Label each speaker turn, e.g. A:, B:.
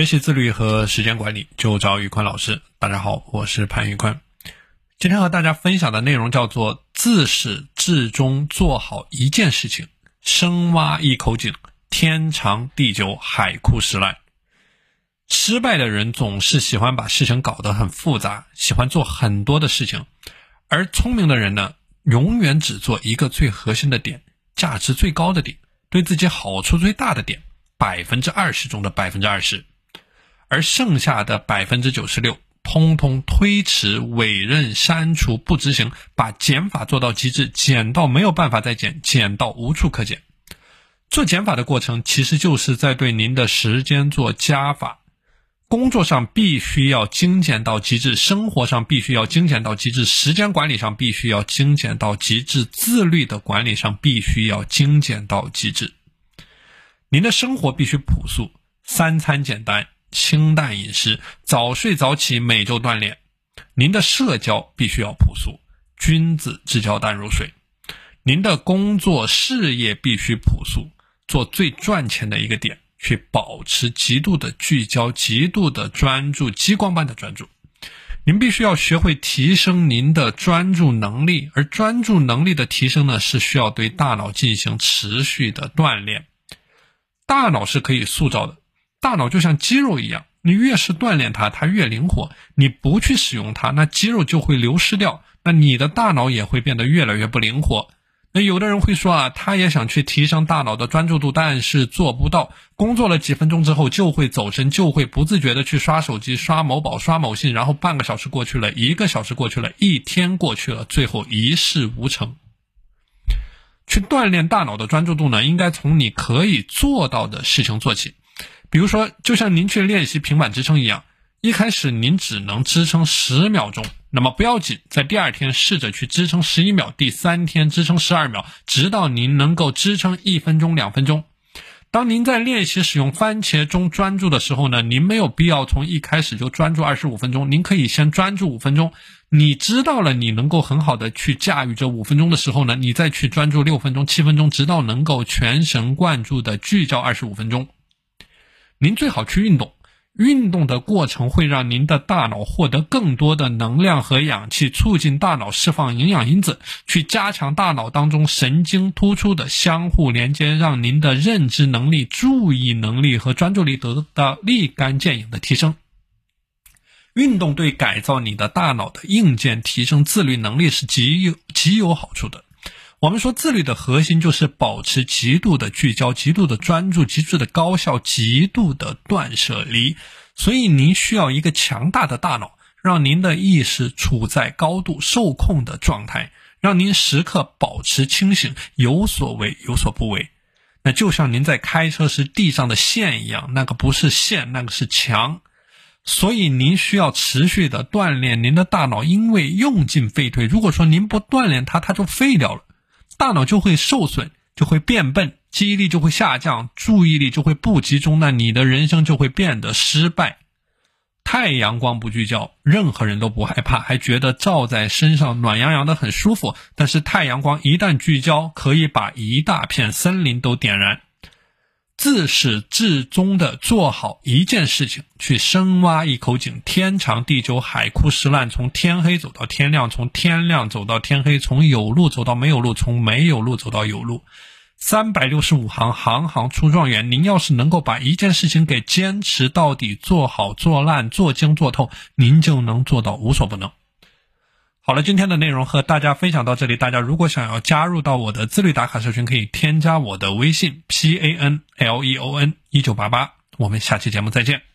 A: 学习自律和时间管理，就找宇坤老师。大家好，我是潘宇坤。今天和大家分享的内容叫做“自始至终做好一件事情，深挖一口井，天长地久，海枯石烂”。失败的人总是喜欢把事情搞得很复杂，喜欢做很多的事情，而聪明的人呢，永远只做一个最核心的点，价值最高的点，对自己好处最大的点。百分之二十中的百分之二十，而剩下的百分之九十六，通通推迟、委任、删除、不执行，把减法做到极致，减到没有办法再减，减到无处可减。做减法的过程，其实就是在对您的时间做加法。工作上必须要精简到极致，生活上必须要精简到极致，时间管理上必须要精简到极致，自律的管理上必须要精简到极致。您的生活必须朴素，三餐简单，清淡饮食，早睡早起，每周锻炼。您的社交必须要朴素，君子之交淡如水。您的工作事业必须朴素，做最赚钱的一个点，去保持极度的聚焦，极度的专注，激光般的专注。您必须要学会提升您的专注能力，而专注能力的提升呢，是需要对大脑进行持续的锻炼。大脑是可以塑造的，大脑就像肌肉一样，你越是锻炼它，它越灵活。你不去使用它，那肌肉就会流失掉，那你的大脑也会变得越来越不灵活。那有的人会说啊，他也想去提升大脑的专注度，但是做不到。工作了几分钟之后，就会走神，就会不自觉的去刷手机、刷某宝、刷某信，然后半个小时过去了，一个小时过去了，一天过去了，最后一事无成。去锻炼大脑的专注度呢，应该从你可以做到的事情做起。比如说，就像您去练习平板支撑一样，一开始您只能支撑十秒钟，那么不要紧，在第二天试着去支撑十一秒，第三天支撑十二秒，直到您能够支撑一分钟、两分钟。当您在练习使用番茄钟专注的时候呢，您没有必要从一开始就专注二十五分钟，您可以先专注五分钟。你知道了，你能够很好的去驾驭这五分钟的时候呢，你再去专注六分钟、七分钟，直到能够全神贯注的聚焦二十五分钟。您最好去运动。运动的过程会让您的大脑获得更多的能量和氧气，促进大脑释放营养因子，去加强大脑当中神经突出的相互连接，让您的认知能力、注意能力和专注力得到立竿见影的提升。运动对改造你的大脑的硬件、提升自律能力是极有极有好处的。我们说自律的核心就是保持极度的聚焦、极度的专注、极致的高效、极度的断舍离。所以您需要一个强大的大脑，让您的意识处在高度受控的状态，让您时刻保持清醒，有所为有所不为。那就像您在开车时地上的线一样，那个不是线，那个是墙。所以您需要持续的锻炼您的大脑，因为用进废退。如果说您不锻炼它，它就废掉了。大脑就会受损，就会变笨，记忆力就会下降，注意力就会不集中，那你的人生就会变得失败。太阳光不聚焦，任何人都不害怕，还觉得照在身上暖洋洋的很舒服。但是太阳光一旦聚焦，可以把一大片森林都点燃。自始至终的做好一件事情，去深挖一口井，天长地久，海枯石烂。从天黑走到天亮，从天亮走到天黑，从有路走到没有路，从没有路走到有路。三百六十五行，行行出状元。您要是能够把一件事情给坚持到底，做好做烂，做精做透，您就能做到无所不能。好了，今天的内容和大家分享到这里。大家如果想要加入到我的自律打卡社群，可以添加我的微信 p a n l e o n 一九八八。我们下期节目再见。